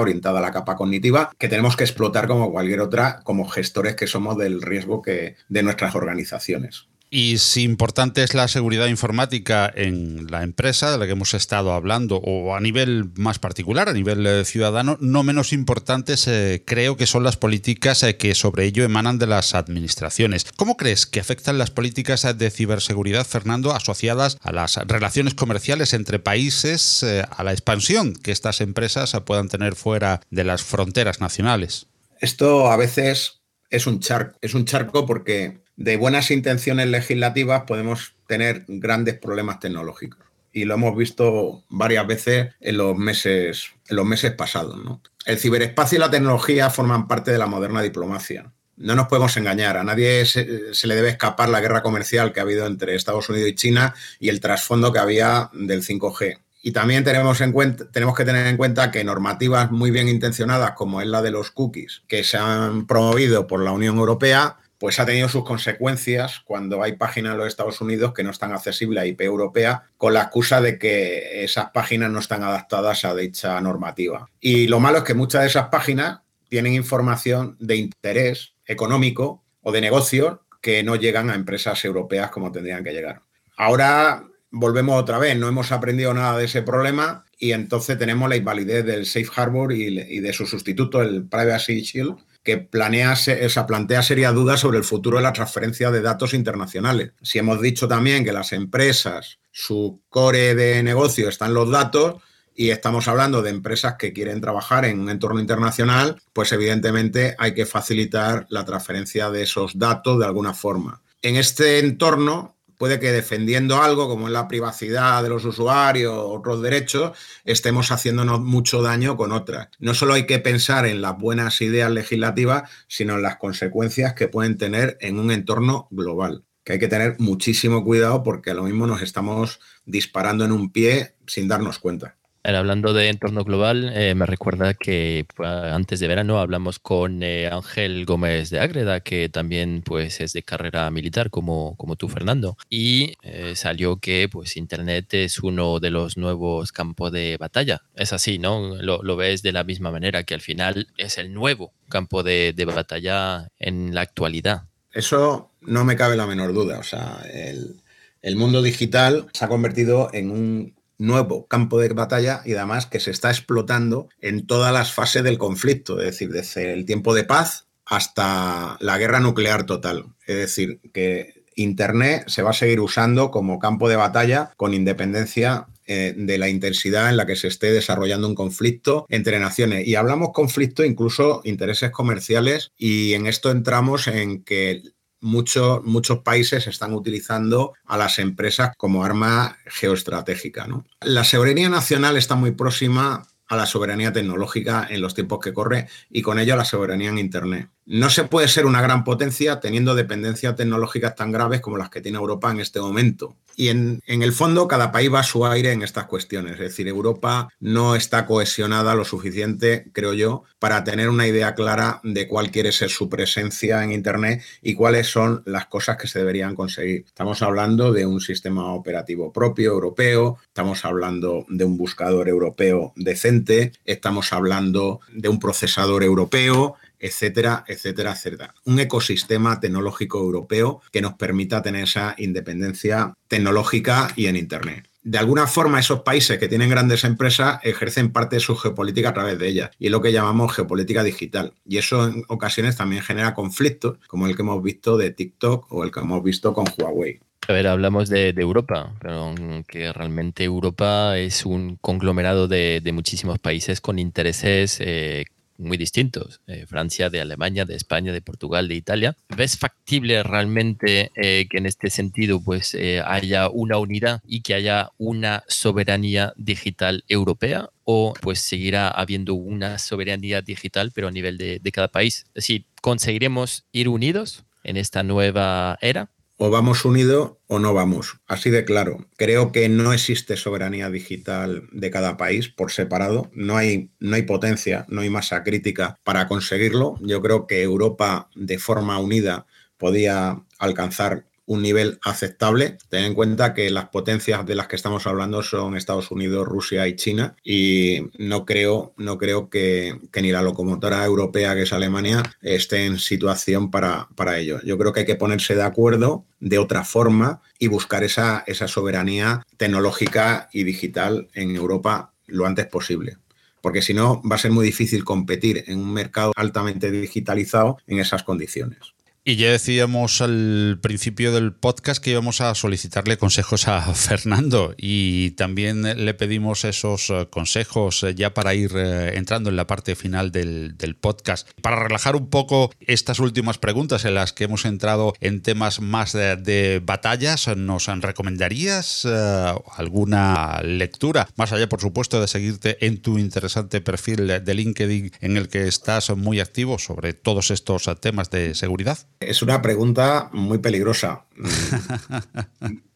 S2: orientada a la capa cognitiva que tenemos que explotar como cualquier otra, como gestores que somos del riesgo que, de nuestras organizaciones.
S1: Y si importante es la seguridad informática en la empresa de la que hemos estado hablando, o a nivel más particular, a nivel eh, ciudadano, no menos importantes eh, creo que son las políticas eh, que sobre ello emanan de las administraciones. ¿Cómo crees que afectan las políticas de ciberseguridad, Fernando, asociadas a las relaciones comerciales entre países, a la expansión que estas empresas puedan tener fuera de las fronteras nacionales?
S2: Esto a veces es un charco, es un charco porque de buenas intenciones legislativas podemos tener grandes problemas tecnológicos. Y lo hemos visto varias veces en los meses, en los meses pasados. El ciberespacio y la tecnología forman parte de la moderna diplomacia. No nos podemos engañar, a nadie se, le debe escapar la guerra comercial que ha habido entre Estados Unidos y China y el trasfondo que había del 5G. Y también tenemos, en cuenta, tenemos que tener en cuenta que normativas muy bien intencionadas, como es la de los cookies, que se han promovido por la Unión Europea, pues ha tenido sus consecuencias cuando hay páginas en los Estados Unidos que no están accesibles a IP europea con la excusa de que esas páginas no están adaptadas a dicha normativa. Y lo malo es que muchas de esas páginas tienen información de interés económico o de negocio que no llegan a empresas europeas como tendrían que llegar. Ahora volvemos otra vez, no hemos aprendido nada de ese problema y entonces tenemos la invalidez del Safe Harbor y, de su sustituto, el Privacy Shield, que planea, esa, plantea serias dudas sobre el futuro de la transferencia de datos internacionales. Si hemos dicho también que las empresas, su core de negocio están los datos, y estamos hablando de empresas que quieren trabajar en un entorno internacional, pues evidentemente hay que facilitar la transferencia de esos datos de alguna forma. En este entorno, puede que defendiendo algo como es la privacidad de los usuarios, otros derechos, estemos haciéndonos mucho daño con otras. No solo hay que pensar en las buenas ideas legislativas, sino en las consecuencias que pueden tener en un entorno global. Que hay que tener muchísimo cuidado porque a lo mismo nos estamos disparando en un pie sin darnos cuenta.
S3: Hablando de entorno global, eh, me recuerda que pues, antes de verano hablamos con eh, Ángel Gómez de Ágreda, que también pues, es de carrera militar como, como tú, Fernando, y eh, salió que pues, Internet es uno de los nuevos campos de batalla. Es así, ¿no? Lo, lo ves de la misma manera, que al final es el nuevo campo de, de batalla en la actualidad.
S2: Eso no me cabe la menor duda. O sea, el, el mundo digital se ha convertido en un nuevo campo de batalla y además que se está explotando en todas las fases del conflicto, es decir, desde el tiempo de paz hasta la guerra nuclear total. Es decir, que Internet se va a seguir usando como campo de batalla con independencia eh, de la intensidad en la que se esté desarrollando un conflicto entre naciones. Y hablamos conflicto, incluso intereses comerciales, y en esto entramos en que muchos, muchos países están utilizando a las empresas como arma geoestratégica. ¿no? La soberanía nacional está muy próxima a la soberanía tecnológica en los tiempos que corre y con ello a la soberanía en Internet. No se puede ser una gran potencia teniendo dependencias tecnológicas tan graves como las que tiene Europa en este momento. Y en, el fondo, cada país va a su aire en estas cuestiones. Es decir, Europa no está cohesionada lo suficiente, creo yo, para tener una idea clara de cuál quiere ser su presencia en Internet y cuáles son las cosas que se deberían conseguir. Estamos hablando de un sistema operativo propio europeo, estamos hablando de un buscador europeo decente, estamos hablando de un procesador europeo, etcétera, etcétera, etcétera. Un ecosistema tecnológico europeo que nos permita tener esa independencia tecnológica y en Internet. De alguna forma, esos países que tienen grandes empresas ejercen parte de su geopolítica a través de ellas, y es lo que llamamos geopolítica digital. Y eso en ocasiones también genera conflictos, como el que hemos visto de TikTok o el que hemos visto con Huawei.
S3: A ver, hablamos de, de, Europa, pero que realmente Europa es un conglomerado de, de muchísimos países con intereses eh, muy distintos, eh, Francia, de Alemania, de España, de Portugal, de Italia. ¿Ves factible realmente eh, que en este sentido pues eh, haya una unidad y que haya una soberanía digital europea? ¿O pues seguirá habiendo una soberanía digital pero a nivel de, de cada país? Es decir, ¿conseguiremos ir unidos en esta nueva era?
S2: O vamos unidos o no vamos. Así de claro. Creo que no existe soberanía digital de cada país por separado. No hay, no hay potencia, no hay masa crítica para conseguirlo. Yo creo que Europa de forma unida podía alcanzar un nivel aceptable. Ten en cuenta que las potencias de las que estamos hablando son Estados Unidos, Rusia y China y no creo, no creo que, ni la locomotora europea que es Alemania esté en situación para, para ello. Yo creo que hay que ponerse de acuerdo de otra forma y buscar esa, esa soberanía tecnológica y digital en Europa lo antes posible porque si no va a ser muy difícil competir en un mercado altamente digitalizado en esas condiciones.
S1: Y ya decíamos al principio del podcast que íbamos a solicitarle consejos a Fernando y también le pedimos esos eh, consejos eh, ya para ir eh, entrando en la parte final del, podcast. Para relajar un poco estas últimas preguntas en las que hemos entrado en temas más de batallas, ¿nos recomendarías alguna lectura? Más allá, por supuesto, de seguirte en tu interesante perfil de LinkedIn en el que estás muy activo sobre todos estos temas de seguridad.
S2: Es una pregunta muy peligrosa.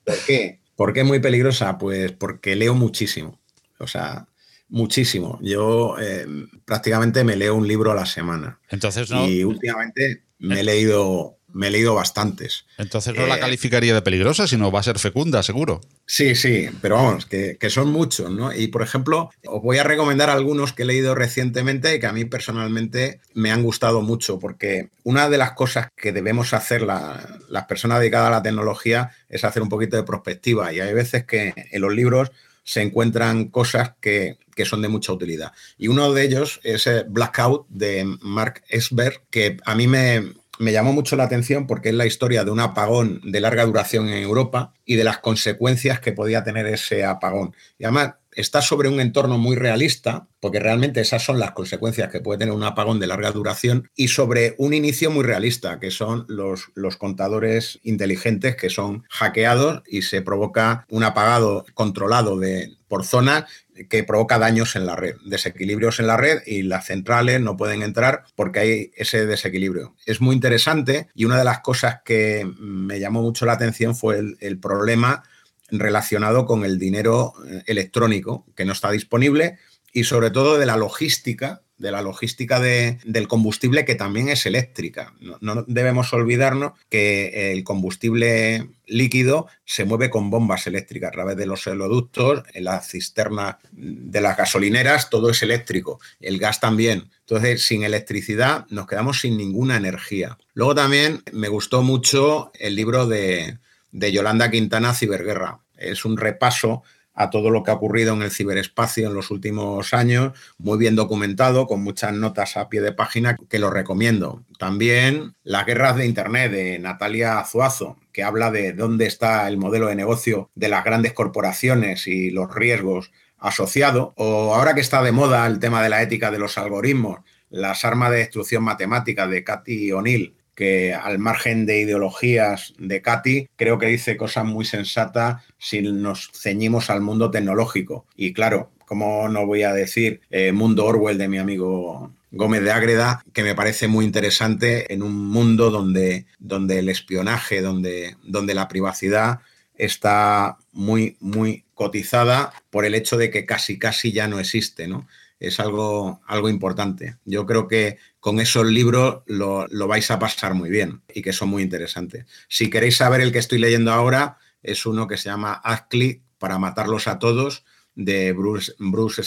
S2: ¿Por qué? ¿Por qué muy peligrosa? Pues porque leo muchísimo. O sea, muchísimo. Yo eh, prácticamente me leo un libro a la semana.
S1: Entonces, ¿no?
S2: Y últimamente me he leído me he leído bastantes.
S1: Entonces no eh, la calificaría de peligrosa, sino va a ser fecunda, seguro.
S2: Sí, sí, pero vamos, que, que, son muchos, ¿no? Y por ejemplo, os voy a recomendar algunos que he leído recientemente y que a mí personalmente me han gustado mucho, porque una de las cosas que debemos hacer la, las personas dedicadas a la tecnología es hacer un poquito de prospectiva. Y hay veces que en los libros se encuentran cosas que, que, son de mucha utilidad. Y uno de ellos es Blackout de Mark Esberg, que a mí me, me llamó mucho la atención porque es la historia de un apagón de larga duración en Europa y de las consecuencias que podía tener ese apagón. Y además está sobre un entorno muy realista, porque realmente esas son las consecuencias que puede tener un apagón de larga duración, y sobre un inicio muy realista, que son los, los contadores inteligentes que son hackeados y se provoca un apagado controlado de, por zona que provoca daños en la red, desequilibrios en la red y las centrales no pueden entrar porque hay ese desequilibrio. Es muy interesante y una de las cosas que me llamó mucho la atención fue el, problema relacionado con el dinero eh, electrónico que no está disponible y sobre todo de la logística de la logística del combustible que también es eléctrica. No, debemos olvidarnos que el combustible líquido se mueve con bombas eléctricas a través de los oleoductos, en las cisternas de las gasolineras, todo es eléctrico, el gas también. Entonces, sin electricidad nos quedamos sin ninguna energía. Luego también me gustó mucho el libro de, de Yolanda Quintana, Ciberguerra. Es un repaso a todo lo que ha ocurrido en el ciberespacio en los últimos años, muy bien documentado, con muchas notas a pie de página que lo recomiendo. También Las guerras de Internet de Natalia Azuazo, que habla de dónde está el modelo de negocio de las grandes corporaciones y los riesgos asociados. O ahora que está de moda el tema de la ética de los algoritmos, las armas de destrucción matemática de Cathy O'Neill, que al margen de ideologías de Katy, creo que dice cosas muy sensatas si nos ceñimos al mundo tecnológico. Y claro, como no voy a decir eh, Mundo Orwell de mi amigo Gómez de Ágreda, que me parece muy interesante en un mundo donde, donde el espionaje, donde, donde la privacidad está muy, muy cotizada por el hecho de que casi, casi ya no existe, ¿no? Es algo, algo importante. Yo creo que con esos libros lo, vais a pasar muy bien y que son muy interesantes. Si queréis saber el que estoy leyendo ahora, es uno que se llama Click para matarlos a todos, de Bruce, Bruce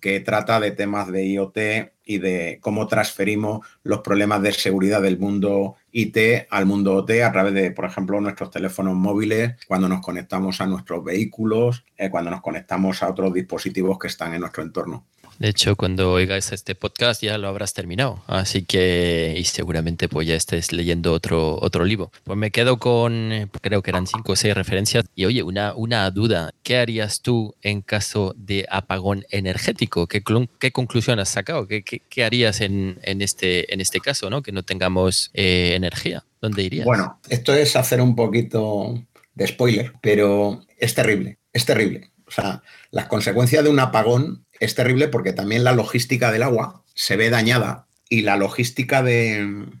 S2: que trata de temas de IoT y de cómo transferimos los problemas de seguridad del mundo IT al mundo OT a través de, por ejemplo, nuestros teléfonos móviles, cuando nos conectamos a nuestros vehículos, eh, cuando nos conectamos a otros dispositivos que están en nuestro entorno.
S3: De hecho, cuando oigas este podcast ya lo habrás terminado. Así que, y seguramente pues ya estés leyendo otro, otro libro. Pues me quedo con, creo que eran cinco o seis referencias. Y oye, una, una duda. ¿Qué harías tú en caso de apagón energético? ¿Qué, conclusión has sacado? ¿Qué, qué, harías en, en, este, en este caso, ¿no? Que no tengamos eh, energía. ¿Dónde irías?
S2: Bueno, esto es hacer un poquito de spoiler, pero es terrible, es terrible. O sea, las consecuencias de un apagón es terrible porque también la logística del agua se ve dañada y la logística del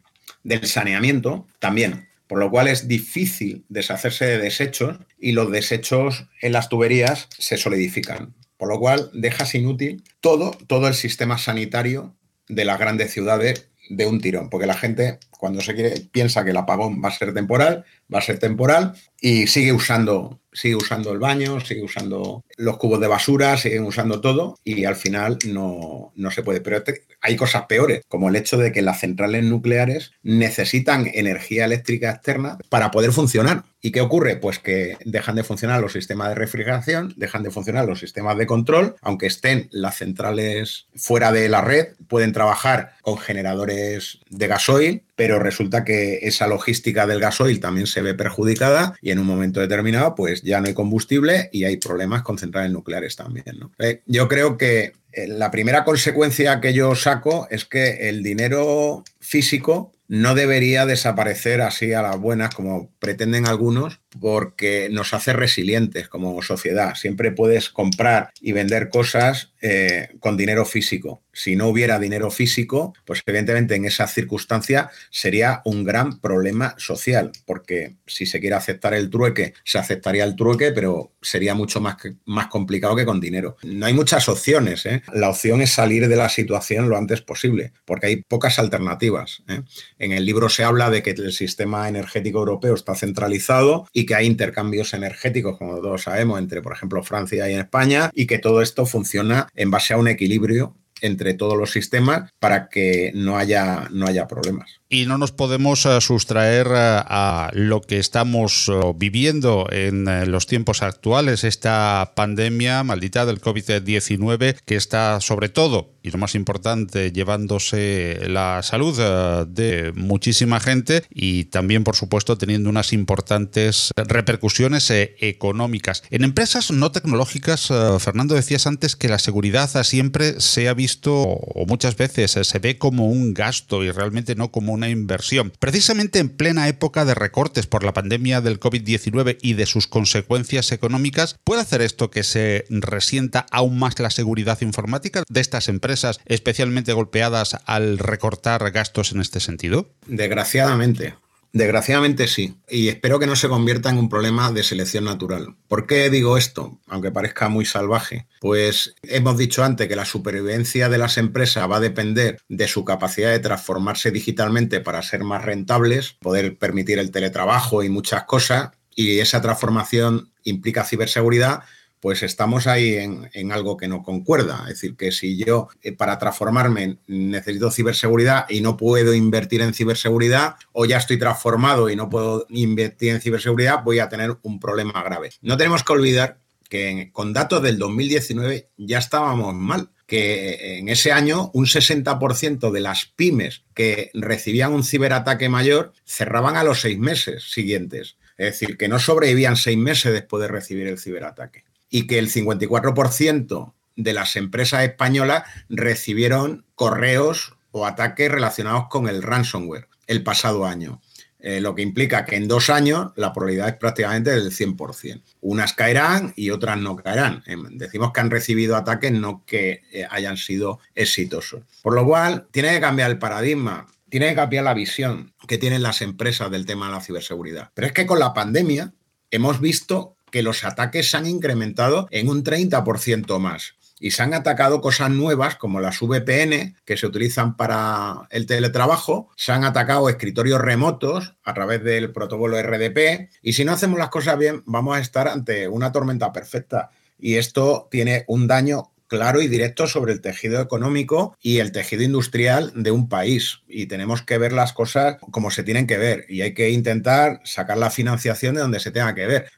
S2: saneamiento también. Por lo cual es difícil deshacerse de desechos y los desechos en las tuberías se solidifican. Por lo cual dejas inútil todo, todo el sistema sanitario de las grandes ciudades de un tirón, porque la gente cuando se quiere piensa que el apagón va a ser temporal, va a ser temporal y sigue usando sigue usando el baño, sigue usando los cubos de basura, siguen usando todo y al final no, no se puede. Pero hay cosas peores, como el hecho de que las centrales nucleares necesitan energía eléctrica externa para poder funcionar. ¿Y qué ocurre? Pues que dejan de funcionar los sistemas de refrigeración, dejan de funcionar los sistemas de control, aunque estén las centrales fuera de la red, pueden trabajar con generadores de gasoil, pero resulta que esa logística del gasoil también se ve perjudicada y en un momento determinado pues ya no hay combustible y hay problemas con centrales nucleares también. Eh, yo creo que eh, la primera consecuencia que yo saco es que el dinero físico no debería desaparecer así a las buenas como pretenden algunos porque nos hace resilientes como sociedad. Siempre puedes comprar y vender cosas eh, con dinero físico. Si no hubiera dinero físico, pues evidentemente en esa circunstancia sería un gran problema social, porque si se quiere aceptar el trueque, se aceptaría el trueque, pero sería mucho más, más complicado que con dinero. No hay muchas opciones. ¿eh? La opción es salir de la situación lo antes posible, porque hay pocas alternativas. ¿Eh? En el libro se habla de que el sistema energético europeo está centralizado y que hay intercambios energéticos, como todos sabemos, entre, por ejemplo, Francia y España, y que todo esto funciona en base a un equilibrio entre todos los sistemas para que no haya, no haya problemas
S1: y no nos podemos eh, sustraer eh, a lo que estamos eh, viviendo en los tiempos actuales, esta pandemia maldita del COVID-19 que está sobre todo, y lo más importante, llevándose la salud de muchísima gente y también, por supuesto, teniendo unas importantes repercusiones económicas. En empresas no tecnológicas, Fernando, decías antes que la seguridad siempre se ha visto, o muchas veces se ve como un gasto y realmente no como un inversión. Precisamente en plena época de recortes por la pandemia del COVID-19 y de sus consecuencias económicas, ¿puede hacer esto que se resienta aún más la seguridad informática de estas empresas, especialmente golpeadas al recortar gastos en este sentido?
S2: Desgraciadamente, Desgraciadamente sí, y espero que no se convierta en un problema de selección natural. ¿Por qué digo esto? Aunque parezca muy salvaje. Pues hemos dicho antes que la supervivencia de las empresas va a depender de su capacidad de transformarse digitalmente para ser más rentables, poder permitir el teletrabajo y muchas cosas, y esa transformación implica ciberseguridad, pues estamos ahí en, algo que no concuerda. Es decir, que si yo eh, para transformarme necesito ciberseguridad y no puedo invertir en ciberseguridad, o ya estoy transformado y no puedo invertir en ciberseguridad, voy a tener un problema grave. No tenemos que olvidar que con datos del 2019 ya estábamos mal que en ese año un 60% de las pymes que recibían un ciberataque mayor cerraban a los seis meses siguientes. Es decir, que no sobrevivían seis meses después de recibir el ciberataque y que el 54% de las empresas españolas recibieron correos o ataques relacionados con el ransomware el pasado año. Eh, lo que implica que en dos años la probabilidad es prácticamente del 100%. Unas caerán y otras no caerán. Em, decimos que han recibido ataques, no que eh, hayan sido exitosos. Por lo cual, tiene que cambiar el paradigma, tiene que cambiar la visión que tienen las empresas del tema de la ciberseguridad. Pero es que con la pandemia hemos visto que los ataques se han incrementado en un 30% más. Y se han atacado cosas nuevas como las VPN que se utilizan para el teletrabajo, se han atacado escritorios remotos a través del protocolo RDP y si no hacemos las cosas bien vamos a estar ante una tormenta perfecta. Y esto tiene un daño claro y directo sobre el tejido económico y el tejido industrial de un país. Y tenemos que ver las cosas como se tienen que ver. Y hay que intentar sacar la financiación de donde se tenga que ver.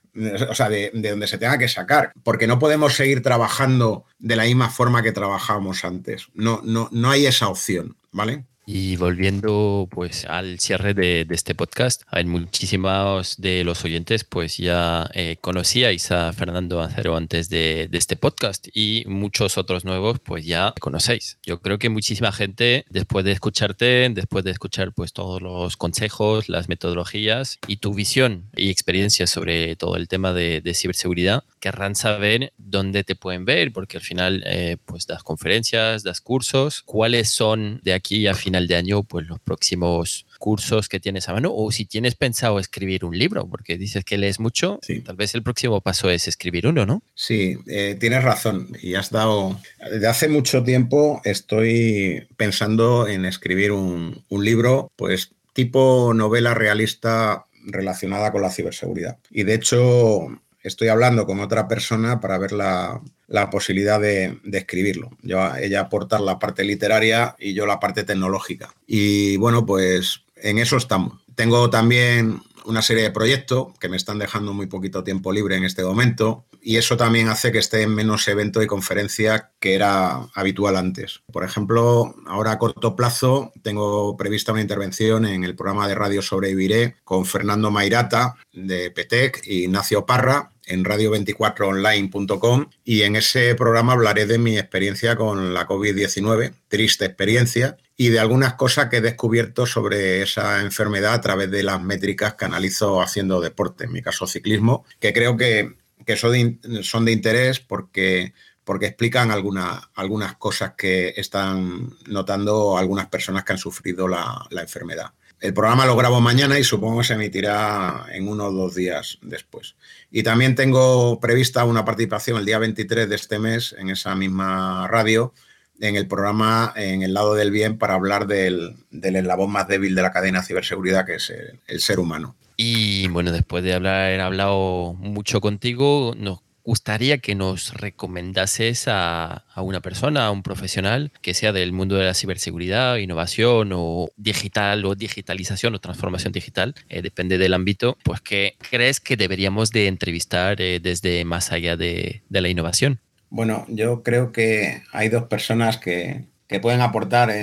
S2: O sea, de, donde se tenga que sacar. Porque no podemos seguir trabajando de la misma forma que trabajábamos antes. No, no, no hay esa opción, ¿vale?
S3: Y volviendo pues al cierre de, este podcast, hay muchísimos de los oyentes pues ya eh, conocíais a Fernando Acero antes de, este podcast y muchos otros nuevos pues ya conocéis. Yo creo que muchísima gente después de escucharte, después de escuchar pues todos los consejos, las metodologías y tu visión y experiencia sobre todo el tema de, ciberseguridad, querrán saber dónde te pueden ver porque al final eh, pues das conferencias, das cursos, cuáles son de aquí a final de año, pues los próximos cursos que tienes a mano o si tienes pensado escribir un libro, porque dices que lees mucho, tal vez el próximo paso es escribir uno, ¿no?
S2: Sí, eh, tienes razón y has dado, desde hace mucho tiempo estoy pensando en escribir un, un libro, pues tipo novela realista relacionada con la ciberseguridad. Y de hecho estoy hablando con otra persona para ver la, la posibilidad de, escribirlo. Yo, ella aportar la parte literaria y yo la parte tecnológica. Y bueno, pues en eso estamos. Tengo también una serie de proyectos que me están dejando muy poquito tiempo libre en este momento y eso también hace que esté en menos eventos y conferencias que era habitual antes. Por ejemplo, ahora a corto plazo tengo prevista una intervención en el programa de Radio Sobreviviré con Fernando Mairata de PETEC y Ignacio Parra en radio24online.com y en ese programa hablaré de mi experiencia con la COVID-19, triste experiencia, y de algunas cosas que he descubierto sobre esa enfermedad a través de las métricas que analizo haciendo deporte, en mi caso ciclismo, que creo que, son, de, interés porque, porque explican algunas cosas que están notando algunas personas que han sufrido la enfermedad. El programa lo grabo mañana y supongo que se emitirá en uno o dos días después. Y también tengo prevista una participación el día 23 de este mes en esa misma radio, en el programa En el lado del bien, para hablar del, eslabón más débil de la cadena de ciberseguridad, que es el, ser humano.
S3: Y bueno, después de haber hablado mucho contigo, nos gustaría que nos recomendases a, una persona, a un profesional que sea del mundo de la ciberseguridad, innovación o digital o digitalización o transformación digital, eh, depende del ámbito, pues que crees que deberíamos de entrevistar eh, desde más allá de, la innovación.
S2: Bueno, yo creo que hay dos personas que, pueden aportar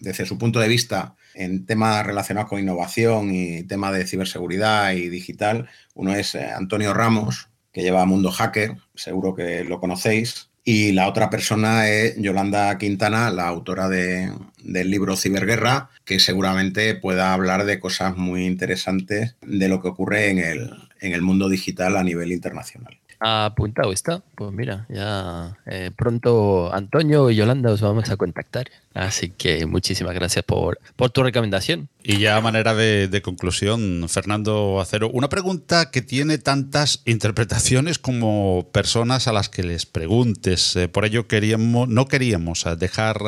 S2: desde su punto de vista en temas relacionados con innovación y temas de ciberseguridad y digital. Uno es eh, Antonio Ramos, que lleva Mundo Hacker, seguro que lo conocéis. Y la otra persona es Yolanda Quintana, la autora del libro Ciberguerra, que seguramente pueda hablar de cosas muy interesantes de lo que ocurre en el, en el mundo digital a nivel internacional.
S3: Apuntado está. Pues mira, ya eh, pronto Antonio y Yolanda os vamos a contactar. Así que muchísimas gracias por, por tu recomendación.
S1: Y ya a manera de, conclusión, Fernando Acero, una pregunta que tiene tantas interpretaciones como personas a las que les preguntes. Eh, por ello queríamos, no queríamos eh, dejar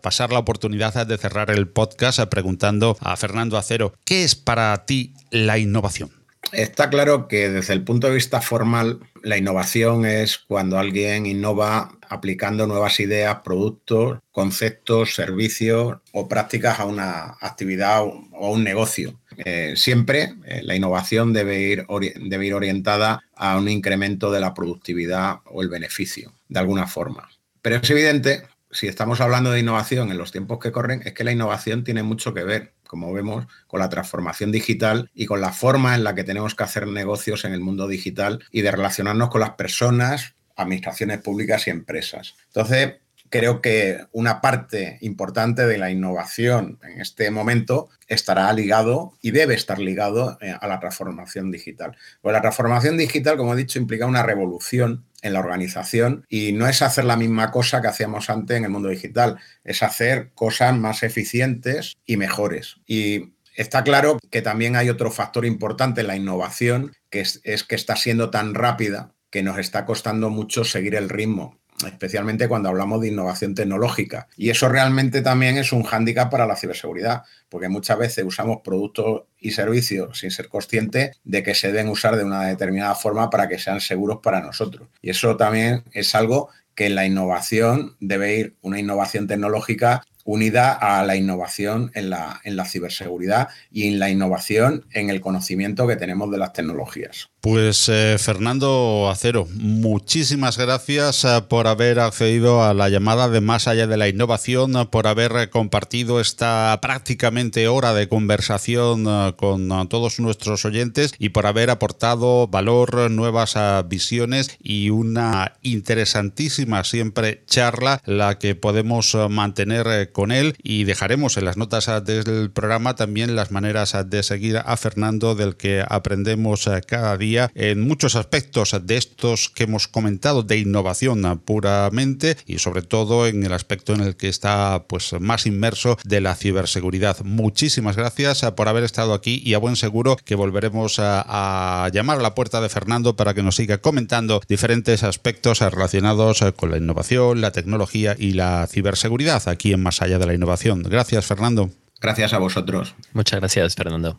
S1: pasar la oportunidad de cerrar el podcast preguntando a Fernando Acero, ¿qué es para ti la innovación?
S2: Está claro que desde el punto de vista formal, la innovación es cuando alguien innova aplicando nuevas ideas, productos, conceptos, servicios o prácticas a una actividad o a un negocio. Eh, siempre eh, la innovación debe ir, debe ir orientada a un incremento de la productividad o el beneficio, de alguna forma. Pero es evidente, si estamos hablando de innovación en los tiempos que corren, es que la innovación tiene mucho que ver como vemos, con la transformación digital y con la forma en la que tenemos que hacer negocios en el mundo digital y de relacionarnos con las personas, administraciones públicas y empresas. Entonces, creo que una parte importante de la innovación en este momento estará ligado y debe estar ligado eh, a la transformación digital. Pues la transformación digital, como he dicho, implica una revolución en la organización y no es hacer la misma cosa que hacíamos antes en el mundo digital, es hacer cosas más eficientes y mejores. Y está claro que también hay otro factor importante en la innovación, que es, es que está siendo tan rápida que nos está costando mucho seguir el ritmo especialmente cuando hablamos de innovación tecnológica. Y eso realmente también es un hándicap para la ciberseguridad, porque muchas veces usamos productos y servicios sin ser conscientes de que se deben usar de una determinada forma para que sean seguros para nosotros. Y eso también es algo que en la innovación debe ir una innovación tecnológica unida a la innovación en la, en la ciberseguridad y en la innovación en el conocimiento que tenemos de las tecnologías.
S1: Pues eh, Fernando Acero, muchísimas gracias eh, por haber accedido a la llamada de Más allá de la innovación, eh, por haber compartido esta prácticamente hora de conversación con todos nuestros oyentes y por haber aportado valor, nuevas visiones y una interesantísima siempre charla la que podemos mantener con él y dejaremos en las notas del programa también las maneras de seguir a Fernando del que aprendemos cada día en muchos aspectos de estos que hemos comentado de innovación puramente y sobre todo en el aspecto en el que está pues más inmerso de la ciberseguridad. Muchísimas gracias por haber estado aquí y a buen seguro que volveremos a, a llamar a la puerta de Fernando para que nos siga comentando diferentes aspectos relacionados con la innovación, la tecnología y la ciberseguridad aquí en Más allá de la innovación. Gracias, Fernando.
S2: Gracias a vosotros.
S3: Muchas gracias, Fernando.